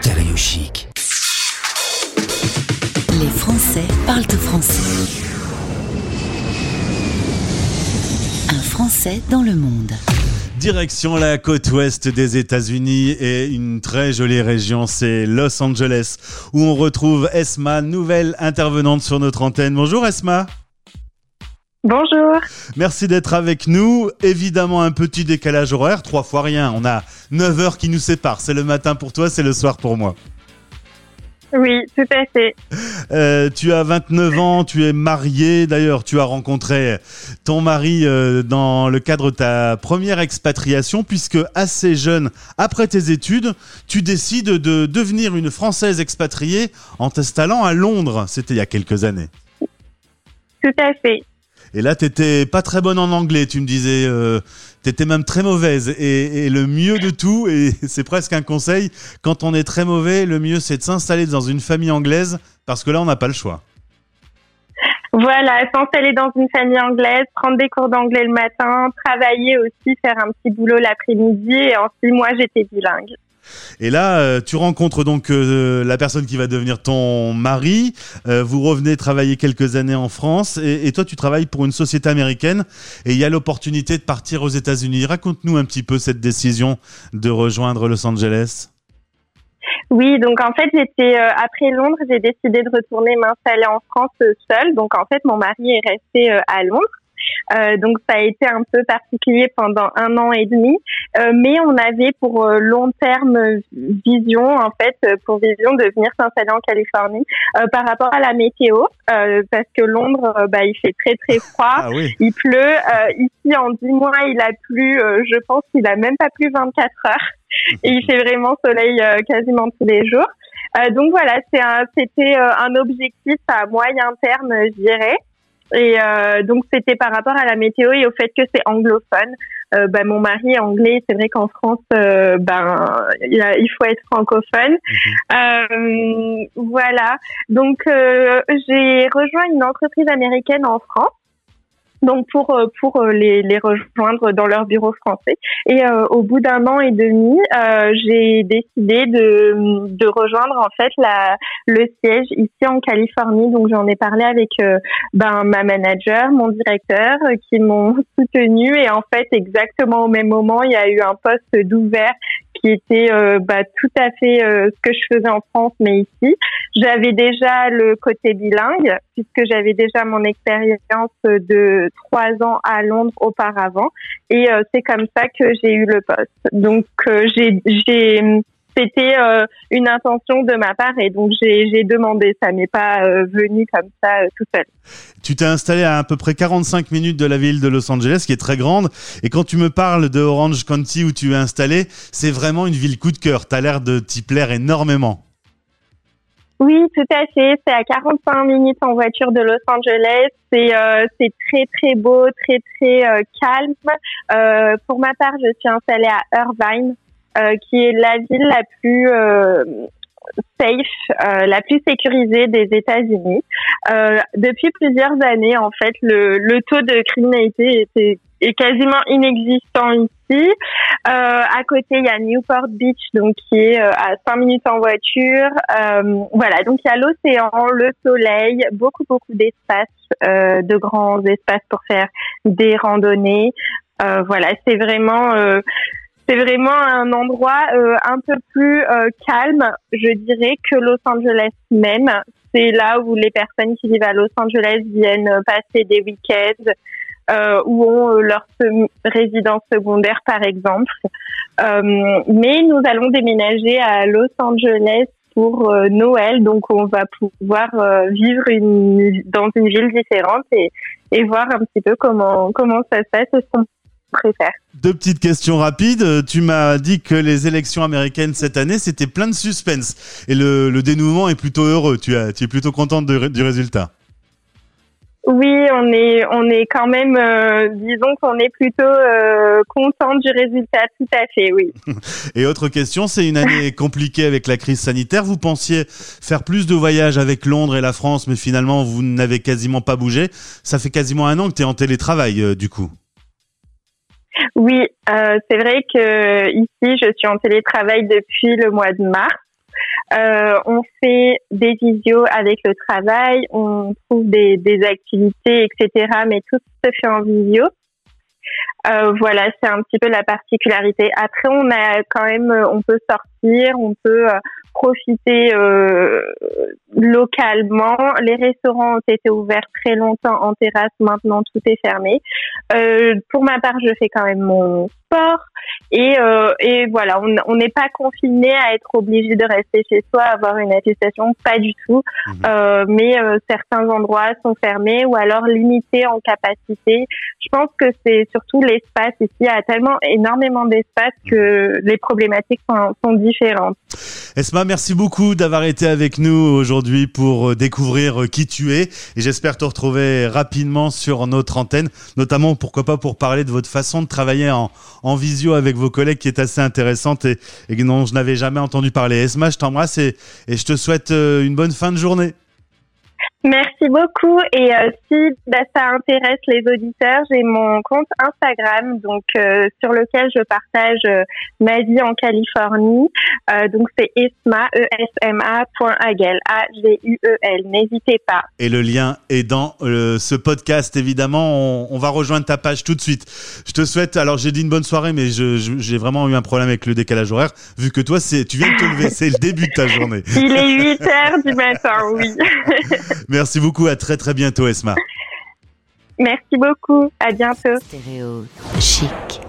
Stéréo chic. Les Français parlent au français. Un Français dans le monde. Direction la côte ouest des États-Unis et une très jolie région, c'est Los Angeles, où on retrouve Esma, nouvelle intervenante sur notre antenne. Bonjour Esma. Bonjour. Merci d'être avec nous. Évidemment, un petit décalage horaire, trois fois rien. On a 9 heures qui nous séparent. C'est le matin pour toi, c'est le soir pour moi. Oui, tout à fait. Euh, tu as 29 ans, tu es marié. D'ailleurs, tu as rencontré ton mari euh, dans le cadre de ta première expatriation, puisque assez jeune, après tes études, tu décides de devenir une Française expatriée en t'installant à Londres. C'était il y a quelques années. Tout à fait. Et là, t'étais pas très bonne en anglais, tu me disais. Euh, t'étais même très mauvaise. Et, le mieux de tout, et c'est presque un conseil, quand on est très mauvais, le mieux c'est de s'installer dans une famille anglaise, parce que là, on n'a pas le choix. Voilà, s'installer dans une famille anglaise, prendre des cours d'anglais le matin, travailler aussi, faire un petit boulot l'après-midi. Et en six mois, j'étais bilingue. Et là, euh, tu rencontres donc euh, la personne qui va devenir ton mari. Euh, vous revenez travailler quelques années en France et, et, toi, tu travailles pour une société américaine et il y a l'opportunité de partir aux États-Unis. Raconte-nous un petit peu cette décision de rejoindre Los Angeles. Oui, donc en fait, j'étais après Londres, j'ai décidé de retourner m'installer en France seule. Donc en fait, mon mari est resté à Londres. Euh, donc ça a été un peu particulier pendant un an et demi, euh, mais on avait pour euh, long terme vision en fait pour vision de venir s'installer en Californie par rapport à la météo parce que Londres bah il fait très très froid, ah oui. il pleut ici en dix mois il a plu je pense qu'il a même pas plu 24 heures et il fait vraiment soleil quasiment tous les jours. donc voilà, c'était un, un objectif à moyen terme, je dirais. Et euh, donc c'était par rapport à la météo et au fait que c'est anglophone. Euh, bah, mon mari est anglais, c'est vrai qu'en France, euh, ben il, a, il, faut être francophone. Mm-hmm. voilà. Donc j'ai rejoint une entreprise américaine en France donc pour euh, pour euh, les, les rejoindre dans leur bureau français. Et euh, au bout d'un an et demi, euh, j'ai décidé de de rejoindre en fait la le siège ici en Californie. Donc j'en ai parlé avec ben ma manager, mon directeur, qui m'ont soutenu et en fait exactement au même moment, il y a eu un poste d'ouvert qui était euh, bah, tout à fait euh, ce que je faisais en France, mais ici. J'avais déjà le côté bilingue, puisque j'avais déjà mon expérience de trois ans à Londres auparavant. Et euh, c'est comme ça que j'ai eu le poste. Donc, j'ai c'était euh, une intention de ma part et donc j'ai demandé. Ça n'est pas euh, venu comme ça euh, tout seul. Tu t'es installé à à peu près 45 minutes de la ville de Los Angeles, qui est très grande. Et quand tu me parles de Orange County où tu es installé, c'est vraiment une ville coup de cœur. Tu as l'air de t'y plaire énormément. Oui, tout à fait. C'est à 45 minutes en voiture de Los Angeles. C'est euh, très très beau, très très euh, calme. Euh, pour ma part, je suis installée à Irvine, qui est la ville la plus euh, safe, euh, la plus sécurisée des États-Unis. Euh, depuis plusieurs années, en fait, le, le taux de criminalité était, est quasiment inexistant ici. Euh, à côté, il y a Newport Beach, donc qui est à 5 minutes en voiture. voilà, donc il y a l'océan, le soleil, beaucoup beaucoup d'espace, de grands espaces pour faire des randonnées. voilà, c'est vraiment c'est vraiment un endroit euh, un peu plus euh, calme, je dirais, que Los Angeles même. C'est là où les personnes qui vivent à Los Angeles viennent passer des week-ends euh, ou ont leur résidence secondaire, par exemple. mais nous allons déménager à Los Angeles pour Noël, donc on va pouvoir vivre une, dans une ville différente et, et voir un petit peu comment comment ça se passe, préfère. Deux petites questions rapides. Tu m'as dit que les élections américaines cette année, c'était plein de suspense. Et le, le, dénouement est plutôt heureux. Tu, as, tu es plutôt contente de, du résultat? Oui, on est, on est quand même, euh, disons qu'on est plutôt euh, content du résultat, tout à fait, oui. Et autre question, c'est une année compliquée avec la crise sanitaire. Vous pensiez faire plus de voyages avec Londres et la France, mais finalement, vous n'avez quasiment pas bougé. Ça fait quasiment un an que tu es en télétravail, euh, du coup. Oui, euh, c'est vrai que ici, je suis en télétravail depuis le mois de mars. Euh, on fait des visios avec le travail, on trouve des, des activités, etc. Mais tout se fait en visio. Euh, voilà, c'est un petit peu la particularité. Après, on a quand même, on peut sortir, on peut euh, profiter euh, localement. Les restaurants ont été ouverts très longtemps en terrasse, maintenant tout est fermé. Euh, pour ma part, je fais quand même mon sport et, euh, et voilà, on n'est pas confiné à être obligé de rester chez soi, avoir une attestation, pas du tout. Mhm. Euh, mais euh, certains endroits sont fermés ou alors limités en capacité. Je pense que c'est surtout l'espace ici. Il y a tellement énormément d'espace que les problématiques sont, sont différentes. Esma, merci beaucoup d'avoir été avec nous aujourd'hui pour euh, découvrir euh, qui tu es et j'espère te retrouver rapidement sur notre antenne, notamment pourquoi pas pour parler de votre façon de travailler en, visio avec vos collègues qui est assez intéressante et, dont je n'avais jamais entendu parler. Esma, je t'embrasse et, et je te souhaite euh, une bonne fin de journée. Merci beaucoup. Et euh, si bah, ça intéresse les auditeurs, j'ai mon compte Instagram, donc euh, sur lequel je partage euh, ma vie en Californie. donc c'est esma e s m a Agel a g u e l. N'hésitez pas. Et le lien est dans ce podcast évidemment. On, va rejoindre ta page tout de suite. Je te souhaite. Alors j'ai dit une bonne soirée, mais j'ai vraiment eu un problème avec le décalage horaire. Vu que toi, c'est tu viens de te lever, c'est le début de ta journée. Il est 8 heures du matin, oui. Merci beaucoup. À très très bientôt, Esma. Merci beaucoup. À bientôt. Stéréo chic.